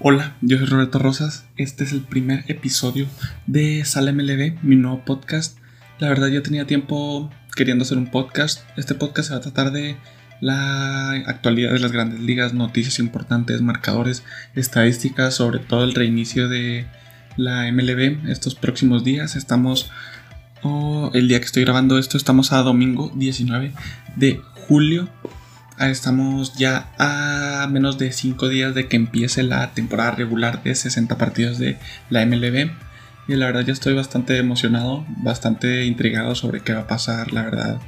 Hola, yo soy Roberto Rosas. Este es el primer episodio de Sale MLB, mi nuevo podcast. La verdad, yo tenía tiempo queriendo hacer un podcast. Este podcast se va a tratar de la actualidad de las grandes ligas, noticias importantes, marcadores, estadísticas, sobre todo el reinicio de la MLB estos próximos días. Estamos, oh, el día que estoy grabando esto, estamos a domingo 19 de julio estamos ya a menos de 5 días de que empiece la temporada regular de 60 partidos de la MLB. Y la verdad ya estoy bastante emocionado, bastante intrigado sobre qué va a pasar, la verdad.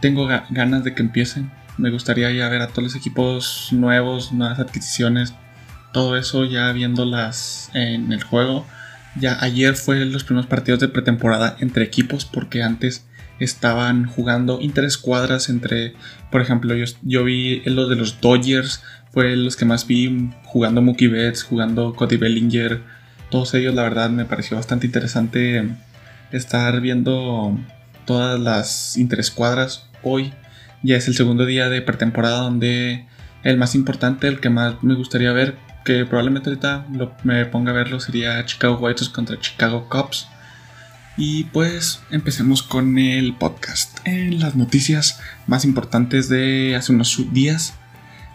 Tengo ganas de que empiecen. Me gustaría ya ver a todos los equipos nuevos, nuevas adquisiciones, todo eso ya viéndolas en el juego. Ya ayer fue los primeros partidos de pretemporada entre equipos porque antes estaban jugando interescuadras entre, por ejemplo, yo, vi los de los Dodgers, fue los que más vi jugando Mookie Betts, jugando Cody Bellinger, todos ellos la verdad me pareció bastante interesante estar viendo todas las interescuadras hoy. Ya es el segundo día de pretemporada donde el más importante, el que más me gustaría ver, que probablemente ahorita me ponga a verlo, sería Chicago White contra Chicago Cubs. Y pues empecemos con el podcast. En las noticias más importantes de hace unos días,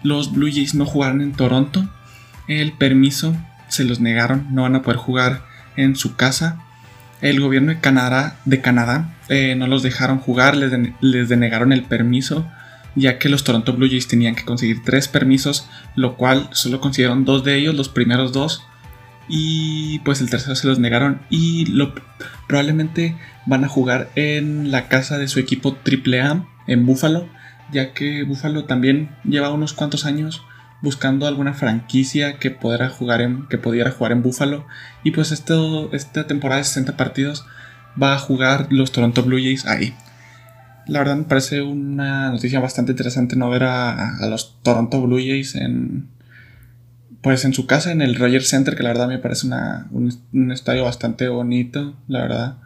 los Blue Jays no jugaron en Toronto. El permiso se los negaron, no van a poder jugar en su casa. El gobierno de Canadá, de Canadá eh, no los dejaron jugar, les, les denegaron el permiso, ya que los Toronto Blue Jays tenían que conseguir tres permisos, lo cual solo consiguieron dos de ellos, los primeros dos y pues el tercero se los negaron y probablemente van a jugar en la casa de su equipo AAA en Buffalo, ya que Buffalo también lleva unos cuantos años buscando alguna franquicia que pudiera jugar en, que pudiera jugar en Buffalo y pues esta temporada de 60 partidos va a jugar los Toronto Blue Jays ahí. La verdad me parece una noticia bastante interesante no ver a, a los Toronto Blue Jays en, pues en su casa, en el Rogers Center, que la verdad me parece un, estadio bastante bonito, la verdad.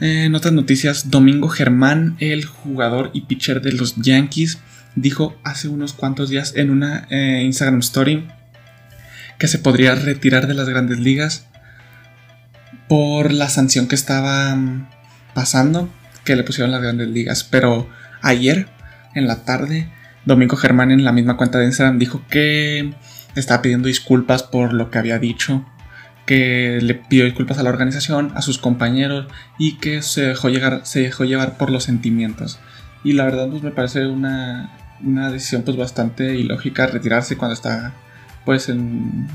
En otras noticias, Domingo Germán, el jugador y pitcher de los Yankees, dijo hace unos cuantos días en una eh, Instagram Story que se podría retirar de las grandes ligas por la sanción que estaba mm, pasando, que le pusieron las grandes ligas. Pero ayer, en la tarde, Domingo Germán en la misma cuenta de Instagram dijo que estaba pidiendo disculpas por lo que había dicho, que le pidió disculpas a la organización, a sus compañeros y que se dejó, llegar, se dejó llevar por los sentimientos. Y la verdad pues me parece una, decisión pues bastante ilógica retirarse cuando está pues en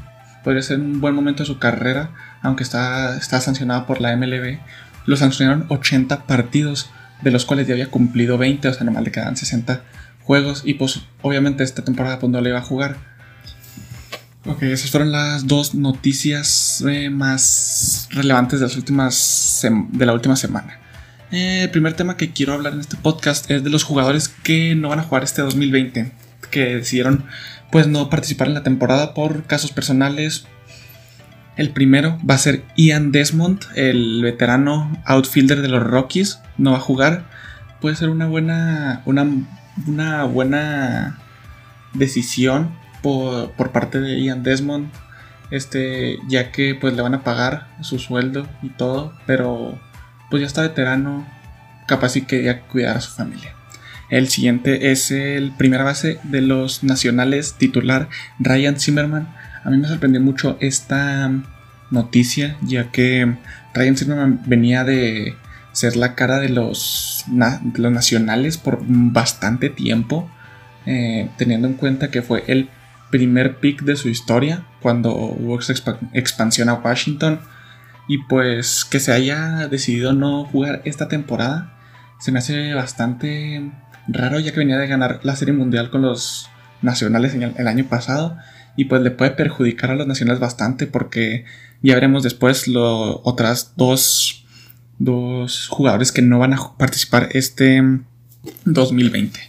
podría ser un buen momento de su carrera, aunque está, está sancionado por la MLB. Lo sancionaron 80 partidos, de los cuales ya había cumplido 20, o sea, normal le quedan 60 juegos y pues obviamente esta temporada pues no le iba a jugar. Ok, esas fueron las dos noticias eh, más relevantes de, las últimas de la última semana. Eh, el primer tema que quiero hablar en este podcast es de los jugadores que no van a jugar este 2020, que decidieron pues no participar en la temporada por casos personales. El primero va a ser Ian Desmond, el veterano outfielder de los Rockies, no va a jugar. Puede ser una buena, una, una buena decisión por, parte de Ian Desmond, este, ya que pues le van a pagar su sueldo y todo, pero pues ya está veterano, capaz y quería cuidar a su familia. El siguiente es el primera base de los nacionales titular Ryan Zimmerman. A mí me sorprendió mucho esta noticia, ya que Ryan Zimmerman venía de ser la cara de los, los nacionales por bastante tiempo, eh, teniendo en cuenta que fue el primer pick de su historia cuando hubo expansión a Washington y pues que se haya decidido no jugar esta temporada se me hace bastante raro ya que venía de ganar la serie mundial con los nacionales el, año pasado y pues le puede perjudicar a los nacionales bastante porque ya veremos después lo, otras dos, dos jugadores que no van a participar este 2020.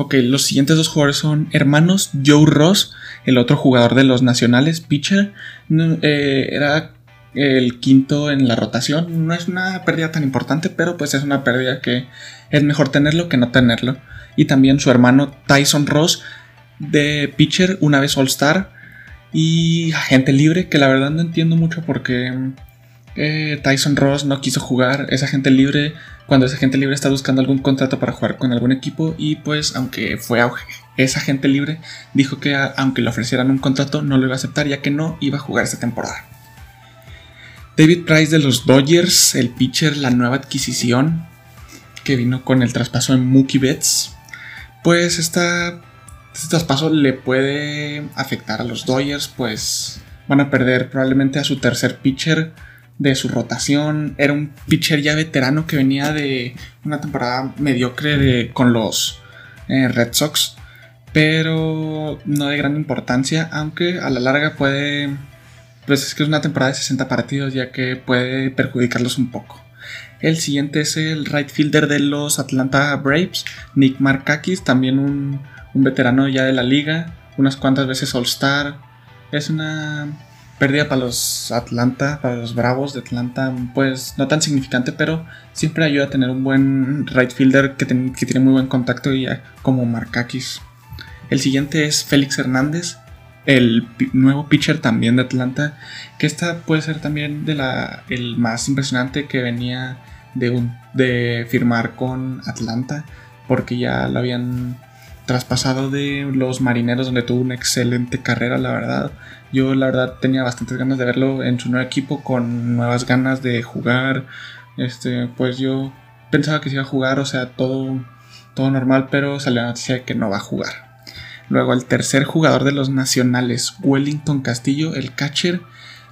Ok, los siguientes dos jugadores son hermanos Joe Ross, el otro jugador de los nacionales, pitcher. Eh, era el quinto en la rotación. No es una pérdida tan importante, pero pues es una pérdida que es mejor tenerlo que no tenerlo. Y también su hermano Tyson Ross de pitcher, una vez All-Star. Y agente libre, que la verdad no entiendo mucho porque eh, Tyson Ross no quiso jugar. Es agente libre cuando ese agente libre está buscando algún contrato para jugar con algún equipo. Y pues, aunque fue esa agente libre, dijo que aunque le ofrecieran un contrato, no lo iba a aceptar, ya que no iba a jugar esta temporada. David Price de los Dodgers, el pitcher, la nueva adquisición que vino con el traspaso en Mookie Betts. Pues este traspaso le puede afectar a los Dodgers, pues van a perder probablemente a su tercer pitcher de su rotación. Era un pitcher ya veterano que venía de una temporada mediocre con los eh, Red Sox, pero no de gran importancia, aunque a la larga puede pues es que es una temporada de 60 partidos ya que puede perjudicarlos un poco. El siguiente es el right fielder de los Atlanta Braves, Nick Markakis, también un, veterano ya de la liga, unas cuantas veces All-Star. Es una pérdida para los Atlanta, para los Bravos de Atlanta, pues no tan significante, pero siempre ayuda a tener un buen right fielder que, tiene muy buen contacto y como Markakis. El siguiente es Félix Hernández, el nuevo pitcher también de Atlanta, que esta puede ser también el más impresionante que venía de, un, de firmar con Atlanta, porque ya lo habían traspasado de los marineros donde tuvo una excelente carrera, la verdad. Yo la verdad tenía bastantes ganas de verlo en su nuevo equipo con nuevas ganas de jugar. Este, pues yo pensaba que se iba a jugar, o sea, todo, todo normal, pero salió la noticia de que no va a jugar. Luego el tercer jugador de los nacionales, Wellington Castillo, el catcher.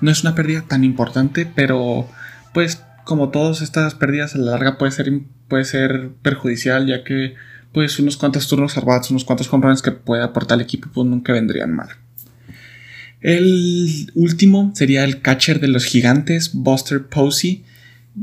No es una pérdida tan importante, pero pues como todas estas pérdidas a la larga puede ser, puede ser perjudicial, ya que pues unos cuantos turnos salvados, unos cuantos compromisos que puede aportar el equipo, pues nunca vendrían mal. El último sería el catcher de los gigantes, Buster Posey,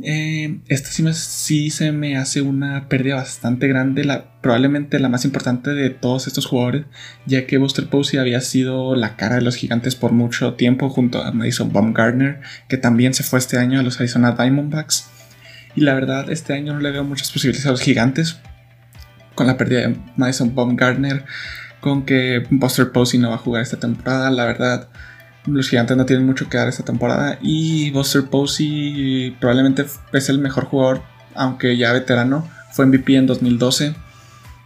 eh, esta sí, se me hace una pérdida bastante grande, la, probablemente la más importante de todos estos jugadores, ya que Buster Posey había sido la cara de los gigantes por mucho tiempo junto a Madison Baumgartner, que también se fue este año a los Arizona Diamondbacks. Y la verdad, este año no le veo muchas posibilidades a los gigantes, con la pérdida de Madison Baumgartner, con que Buster Posey no va a jugar esta temporada, la verdad los gigantes no tienen mucho que dar esta temporada. Y Buster Posey probablemente es el mejor jugador, aunque ya veterano. Fue MVP en 2012.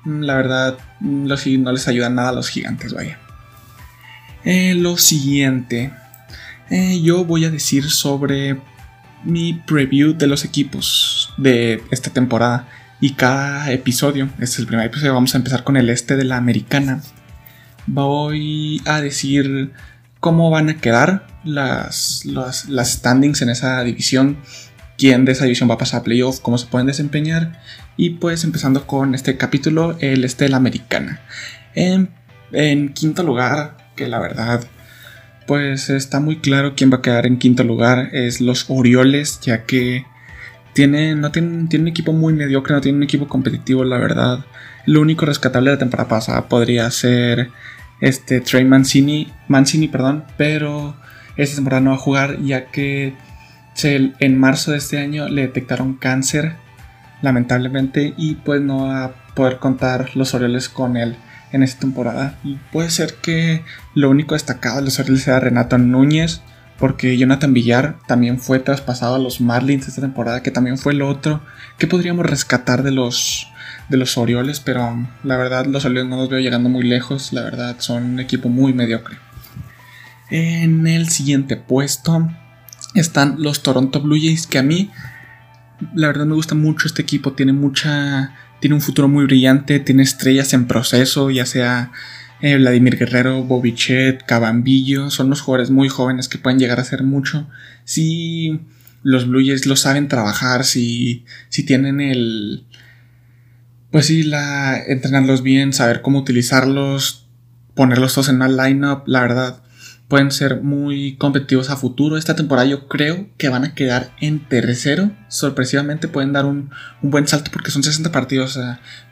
Mm, la verdad, mm, no les ayuda nada a los gigantes, vaya. Eh, lo siguiente. Eh, yo voy a decir sobre mi preview de los equipos de esta temporada. Y cada episodio, este es el primer episodio, vamos a empezar con el este de la americana. Voy a decir cómo van a quedar las, las, standings en esa división, quién de esa división va a pasar a playoff, cómo se pueden desempeñar. Y pues empezando con este capítulo, el este de la americana. En, quinto lugar, que la verdad, pues está muy claro quién va a quedar en quinto lugar, es los Orioles, ya que tienen, no tienen, tienen un equipo muy mediocre, no tienen un equipo competitivo, la verdad. Lo único rescatable de la temporada pasada podría ser este Trey Mancini, Mancini, perdón, pero esta temporada no va a jugar ya que en marzo de este año le detectaron cáncer, lamentablemente, y pues no va a poder contar los Orioles con él en esta temporada. Y puede ser que lo único destacado de los Orioles sea Renato Núñez, porque Jonathan Villar también fue traspasado a los Marlins esta temporada, que también fue lo otro que podríamos rescatar de los de los Orioles, pero la verdad los Orioles no los veo llegando muy lejos, la verdad son un equipo muy mediocre. En el siguiente puesto están los Toronto Blue Jays, que a mí la verdad me gusta mucho este equipo, tiene mucha tiene un futuro muy brillante, tiene estrellas en proceso, ya sea eh, Vladimir Guerrero, Bobichet, Cabambillo, son los jugadores muy jóvenes que pueden llegar a hacer mucho si los Blue Jays lo saben trabajar, si, si tienen el, pues sí, la, entrenarlos bien, saber cómo utilizarlos, ponerlos todos en una lineup, la verdad, pueden ser muy competitivos a futuro. Esta temporada yo creo que van a quedar en tercero. Sorpresivamente pueden dar un, buen salto porque son 60 partidos.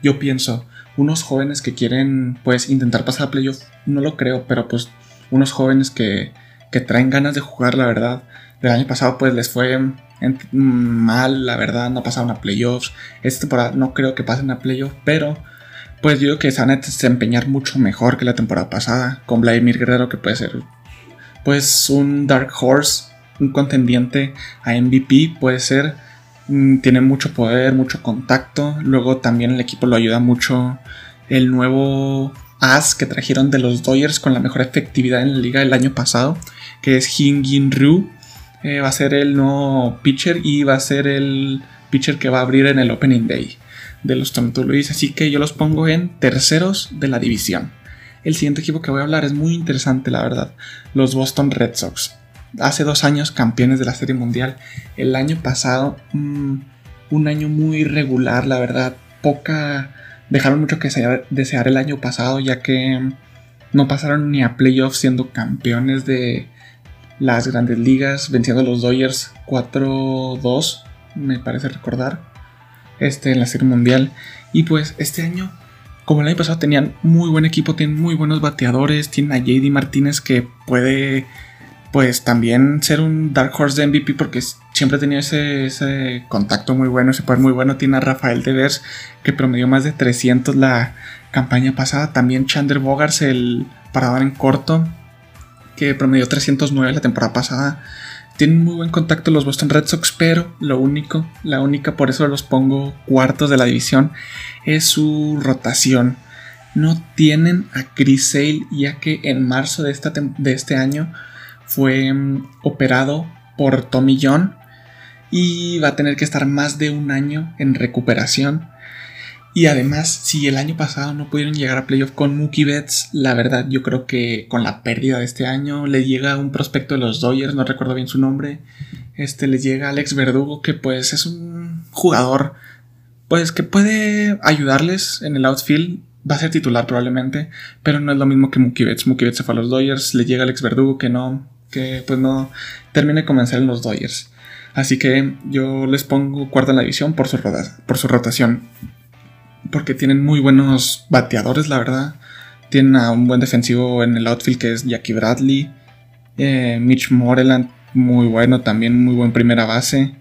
Yo pienso, unos jóvenes que quieren pues intentar pasar a playoff, no lo creo, pero pues unos jóvenes que, que traen ganas de jugar, la verdad. El año pasado pues les fue mal, la verdad, no pasaron a playoffs. Esta temporada no creo que pasen a playoffs, pero pues creo que se van a desempeñar mucho mejor que la temporada pasada, con Vladimir Guerrero que puede ser pues un Dark Horse, un contendiente a MVP puede ser. Mm, tiene mucho poder, mucho contacto. Luego también el equipo lo ayuda mucho el nuevo as que trajeron de los Dodgers con la mejor efectividad en la liga el año pasado, que es Hingin Ryu. Eh, va a ser el nuevo pitcher y va a ser el pitcher que va a abrir en el Opening Day de los Tom Louis. Así que yo los pongo en terceros de la división. El siguiente equipo que voy a hablar es muy interesante, la verdad. Los Boston Red Sox. Hace dos años campeones de la Serie Mundial. El año pasado, mm, un año muy regular, la verdad. Poca dejaron mucho que desear el año pasado, ya que no pasaron ni a playoffs siendo campeones de las grandes ligas, venciendo a los Dodgers 4-2, me parece recordar, este, en la Serie Mundial. Y pues este año, como el año pasado, tenían muy buen equipo, tienen muy buenos bateadores, tienen a JD Martínez que puede pues también ser un Dark Horse de MVP porque siempre ha tenido ese, contacto muy bueno, ese poder muy bueno. Tiene a Rafael Devers que promedió más de 300 la campaña pasada. También Chandler Bogars, el parador en corto, que promedió 309 la temporada pasada. Tienen muy buen contacto los Boston Red Sox, pero lo único, la única, por eso los pongo cuartos de la división, es su rotación. No tienen a Chris Sale, ya que en marzo de, esta de este año fue mm, operado por Tommy John y va a tener que estar más de un año en recuperación. Y además, si el año pasado no pudieron llegar a playoff con Mookie Betts, la verdad yo creo que con la pérdida de este año le llega un prospecto de los Dodgers, no recuerdo bien su nombre, este les llega Alex Verdugo que pues es un jugador pues que puede ayudarles en el outfield, va a ser titular probablemente, pero no es lo mismo que Mookie Betts. Mookie Betts se fue a los Dodgers, le llega Alex Verdugo que no que pues no termine de convencer en los Dodgers. Así que yo les pongo cuarta en la división por su, por su rotación. Porque tienen muy buenos bateadores, la verdad. Tienen a un buen defensivo en el outfield que es Jackie Bradley. Eh, Mitch Moreland, muy bueno, también muy buen primera base.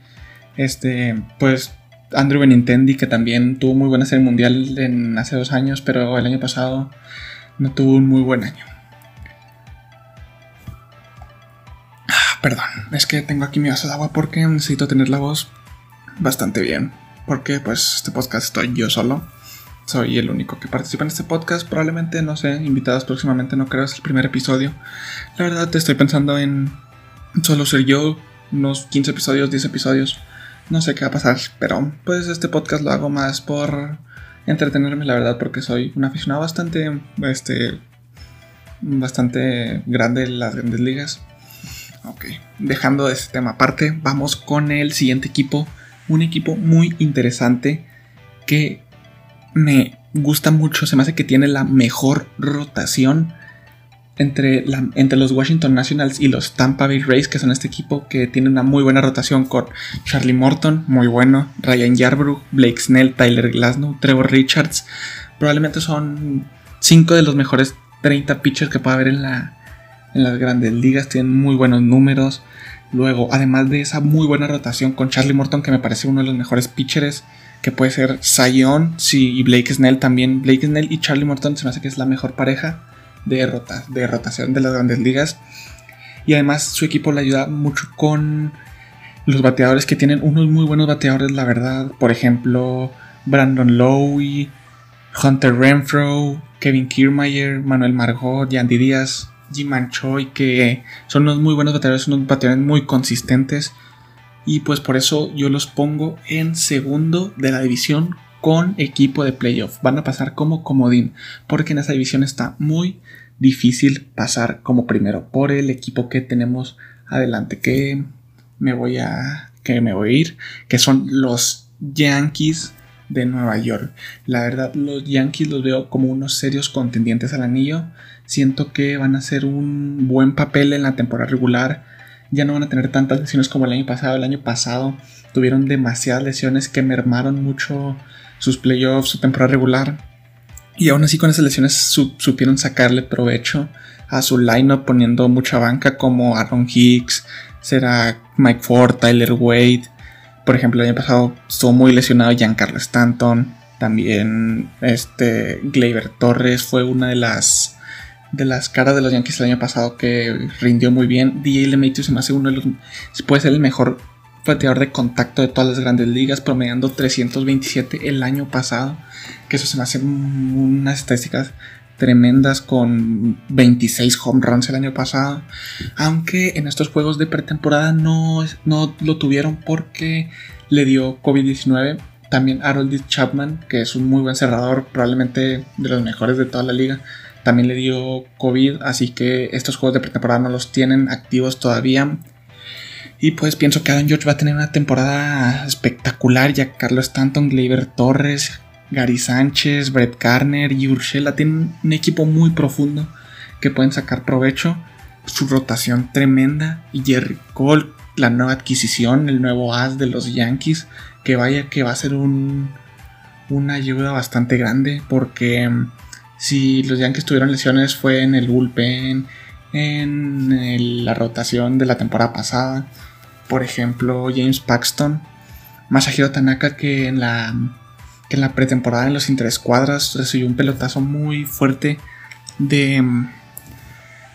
Este, pues Andrew Benintendi, que también tuvo muy buena serie mundial en hace dos años, pero el año pasado no tuvo un muy buen año. Perdón, es que tengo aquí mi vaso de agua porque necesito tener la voz bastante bien. Porque pues este podcast estoy yo solo. Soy el único que participa en este podcast. Probablemente, no sé, invitados próximamente, no creo, es el primer episodio. La verdad, te estoy pensando en solo ser yo, unos 15 episodios, 10 episodios. No sé qué va a pasar, pero pues este podcast lo hago más por entretenerme, la verdad, porque soy un aficionado bastante, este, bastante grande en las grandes ligas. Ok, dejando ese tema aparte, vamos con el siguiente equipo. Un equipo muy interesante que me gusta mucho. Se me hace que tiene la mejor rotación entre, entre los Washington Nationals y los Tampa Bay Rays, que son este equipo que tiene una muy buena rotación con Charlie Morton, muy bueno, Ryan Yarbrough, Blake Snell, Tyler Glasnow, Trevor Richards. Probablemente son 5 de los mejores 30 pitchers que pueda haber en la, en las grandes ligas, tienen muy buenos números. Luego, además de esa muy buena rotación con Charlie Morton, que me parece uno de los mejores pitchers, que puede ser Zion sí, y Blake Snell también. Blake Snell y Charlie Morton se me hace que es la mejor pareja de, de rotación de las grandes ligas. Y además su equipo le ayuda mucho con los bateadores que tienen unos muy buenos bateadores, la verdad. Por ejemplo, Brandon Lowe, Hunter Renfro, Kevin Kiermaier, Manuel Margot, Yandy Díaz. Jim Choi, que son unos muy buenos bateadores, unos bateadores muy consistentes. Y pues por eso yo los pongo en segundo de la división con equipo de playoff. Van a pasar como comodín, porque en esa división está muy difícil pasar como primero por el equipo que tenemos adelante. Que me voy a, que me voy a ir, que son los Yankees de Nueva York. La verdad, los Yankees los veo como unos serios contendientes al anillo. Siento que van a hacer un buen papel en la temporada regular. Ya no van a tener tantas lesiones como el año pasado. El año pasado tuvieron demasiadas lesiones que mermaron mucho sus playoffs, su temporada regular. Y aún así con esas lesiones supieron sacarle provecho a su lineup poniendo mucha banca como Aaron Hicks, será Mike Ford, Tyler Wade, por ejemplo, el año pasado estuvo muy lesionado Giancarlo Stanton. También este Gleyber Torres fue una de las de las caras de los Yankees el año pasado que rindió muy bien. DJ LeMahieu se me hace uno de los. Puede ser el mejor bateador de contacto de todas las grandes ligas, promediando 327 el año pasado. Que eso se me hace unas estadísticas tremendas con 26 home runs el año pasado. Aunque en estos juegos de pretemporada no, no lo tuvieron porque le dio COVID-19. También Harold Chapman, que es un muy buen cerrador, probablemente de los mejores de toda la liga, también le dio COVID, así que estos juegos de pretemporada no los tienen activos todavía. Y pues pienso que Aaron George va a tener una temporada espectacular. Ya Carlos Stanton, Gleyber Torres, Gary Sánchez, Brett Garner y Urshela tienen un equipo muy profundo que pueden sacar provecho. Su rotación tremenda. Y Jerry Cole, la nueva adquisición, el nuevo as de los Yankees. Que vaya que va a ser un, una ayuda bastante grande. Porque si los Yankees tuvieron lesiones fue en el bullpen, en la rotación de la temporada pasada. Por ejemplo, James Paxton, Masahiro Tanaka que en la, que en la pretemporada en los interescuadras recibió un pelotazo muy fuerte de,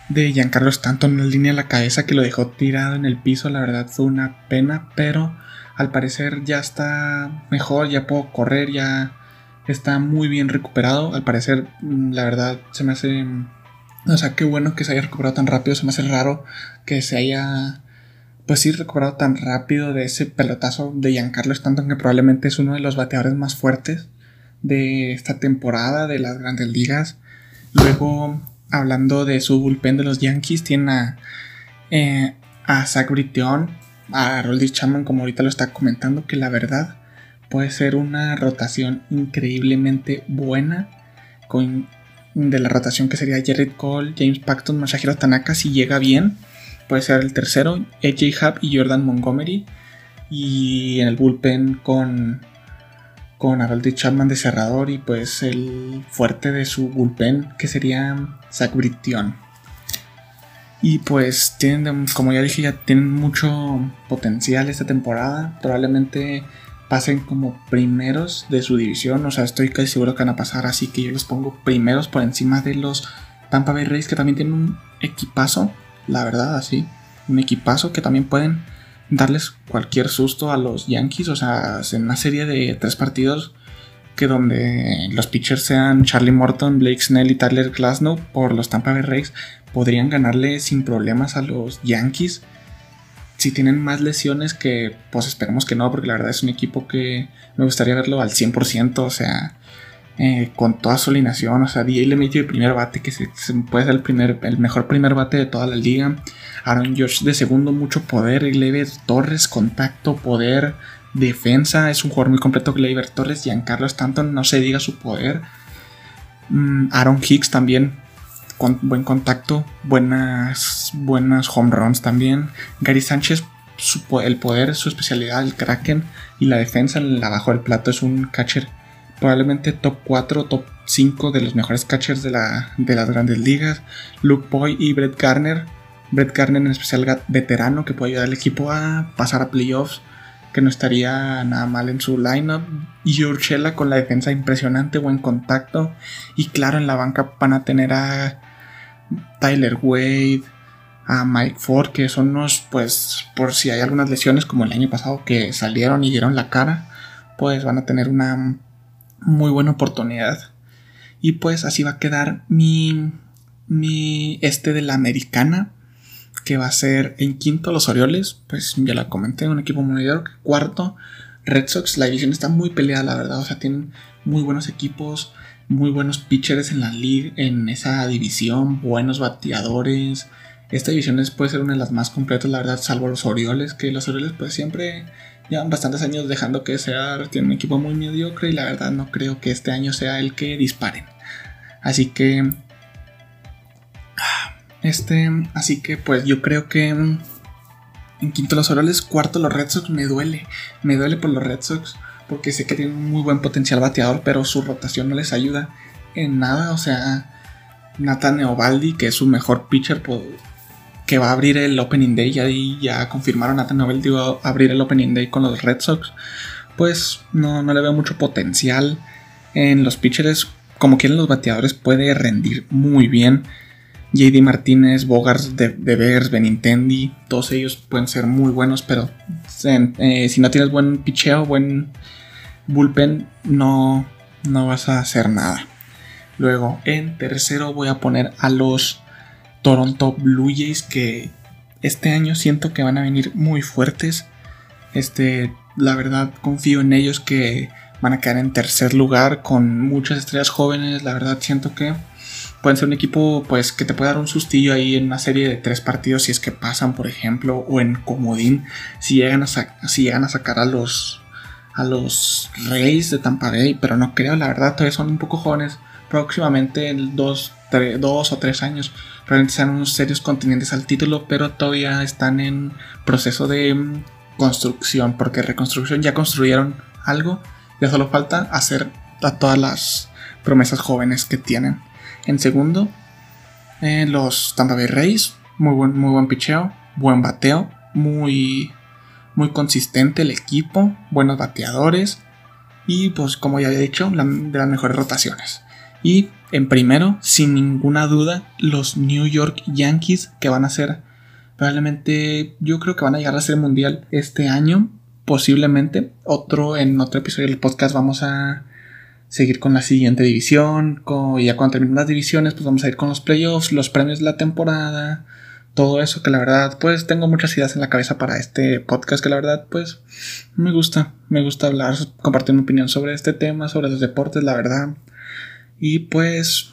de Giancarlo Stanton en línea de la cabeza que lo dejó tirado en el piso. La verdad fue una pena, pero al parecer ya está mejor, ya puedo correr, ya está muy bien recuperado. Al parecer, la verdad, se me hace o sea, qué bueno que se haya recuperado tan rápido. Se me hace raro que se haya, pues sí, recuperado tan rápido de ese pelotazo de Giancarlo Stanton, que probablemente es uno de los bateadores más fuertes de esta temporada de las grandes ligas. Luego, hablando de su bullpen de los Yankees, tiene a, eh, a Zach Britton, a Roldy Chapman, como ahorita lo está comentando, que la verdad puede ser una rotación increíblemente buena con de la rotación que sería Jared Cole, James Paxton, Masahiro Tanaka si llega bien. Puede ser el tercero, AJ Hub y Jordan Montgomery. Y en el bullpen con, con Harold Chapman de cerrador y pues el fuerte de su bullpen que sería Zach Britton. Y pues tienen, como ya dije, ya tienen mucho potencial esta temporada. Probablemente pasen como primeros de su división. O sea, estoy casi seguro que van a pasar. Así que yo los pongo primeros por encima de los Tampa Bay Rays, que también tienen un equipazo. La verdad, así. Un equipazo que también pueden darles cualquier susto a los Yankees. O sea, en una serie de tres partidos que donde los pitchers sean Charlie Morton, Blake Snell y Tyler Glasnow por los Tampa Bay Rays, podrían ganarle sin problemas a los Yankees si tienen más lesiones que pues esperemos que no, porque la verdad es un equipo que me gustaría verlo al 100%, o sea, eh, con toda su alineación, o sea, DJ le metió el primer bate, que se, puede ser el, primer, el mejor primer bate de toda la liga, Aaron Josh de segundo, mucho poder, Gleyber Torres, contacto, poder, defensa, es un jugador muy completo, Gleyber Torres, Giancarlo Stanton, no se diga su poder, mm, Aaron Hicks también, buen contacto, buenas, buenas home runs también. Gary Sánchez, el poder, su especialidad, el Kraken y la defensa en abajo del plato es un catcher probablemente top 4, top 5 de los mejores catchers de, la, de las grandes ligas. Luke Boy y Brett Garner. Brett Garner en especial veterano que puede ayudar al equipo a pasar a playoffs que no estaría nada mal en su lineup. Y Urshela con la defensa impresionante, buen contacto. Y claro, en la banca van a tener a Tyler Wade, a Mike Ford, que son unos, pues, por si hay algunas lesiones como el año pasado que salieron y dieron la cara, pues van a tener una muy buena oportunidad. Y pues así va a quedar mi, mi este de la americana que va a ser en quinto los Orioles, pues ya la comenté, un equipo muy que Cuarto, Red Sox, la división está muy peleada, la verdad, o sea, tienen muy buenos equipos, muy buenos pitchers en la liga, en esa división, buenos bateadores. Esta división puede ser una de las más completas, la verdad, salvo los Orioles, que los Orioles pues siempre llevan bastantes años dejando que sea, tienen un equipo muy mediocre y la verdad no creo que este año sea el que disparen. Así que este, así que pues yo creo que en quinto los Orioles, cuarto los Red Sox me duele. Me duele por los Red Sox porque sé que tienen un muy buen potencial bateador, pero su rotación no les ayuda en nada. O sea, Nathan Eovaldi, que es su mejor pitcher, que va a abrir el Opening Day, ya, ya confirmaron Nathan Eovaldi va a abrir el Opening Day con los Red Sox. Pues no, no le veo mucho potencial en los pitchers. Como quieren los bateadores, puede rendir muy bien JD Martínez, Bogart de, de Bears, Benintendi, todos ellos pueden ser muy buenos, pero eh, si no tienes buen picheo, buen bullpen, no, no vas a hacer nada. Luego, en tercero voy a poner a los Toronto Blue Jays que este año siento que van a venir muy fuertes. Este, la verdad confío en ellos que van a quedar en tercer lugar con muchas estrellas jóvenes. La verdad siento que pueden ser un equipo pues que te puede dar un sustillo ahí en una serie de tres partidos si es que pasan, por ejemplo, o en comodín si llegan a, si llegan a sacar a los a los Reyes de Tampa Bay, pero no creo, la verdad todavía son un poco jóvenes. Próximamente en dos, dos o tres años realmente serán unos serios contendientes al título, pero todavía están en proceso de mm, construcción, porque reconstrucción ya construyeron algo, ya solo falta hacer a todas las promesas jóvenes que tienen. En segundo, eh, los Tampa Bay Rays, muy buen, muy buen picheo, buen bateo, muy muy consistente el equipo, buenos bateadores y pues como ya he dicho, de las mejores rotaciones. Y en primero, sin ninguna duda, los New York Yankees que van a ser probablemente, yo creo que van a llegar a ser mundial este año, posiblemente. Otro, en otro episodio del podcast vamos a seguir con la siguiente división. y ya cuando terminen las divisiones, pues vamos a ir con los playoffs, los premios de la temporada, todo eso que la verdad pues tengo muchas ideas en la cabeza para este podcast que la verdad pues me gusta, me gusta hablar, compartir mi opinión sobre este tema, sobre los deportes, la verdad. Y pues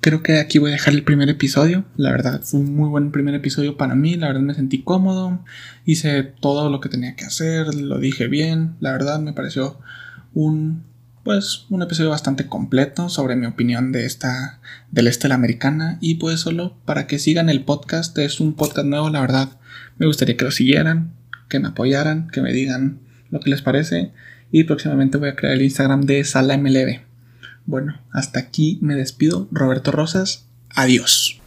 creo que aquí voy a dejar el primer episodio, la verdad fue un muy buen primer episodio para mí, la verdad me sentí cómodo, hice todo lo que tenía que hacer, lo dije bien, la verdad me pareció un pues un episodio bastante completo sobre mi opinión de esta del este la americana. Y pues solo para que sigan el podcast es un podcast nuevo la verdad. Me gustaría que lo siguieran que me apoyaran que me digan lo que les parece. Y próximamente voy a crear el Instagram de Sala MLB bueno hasta aquí me despido. Roberto Rosas adiós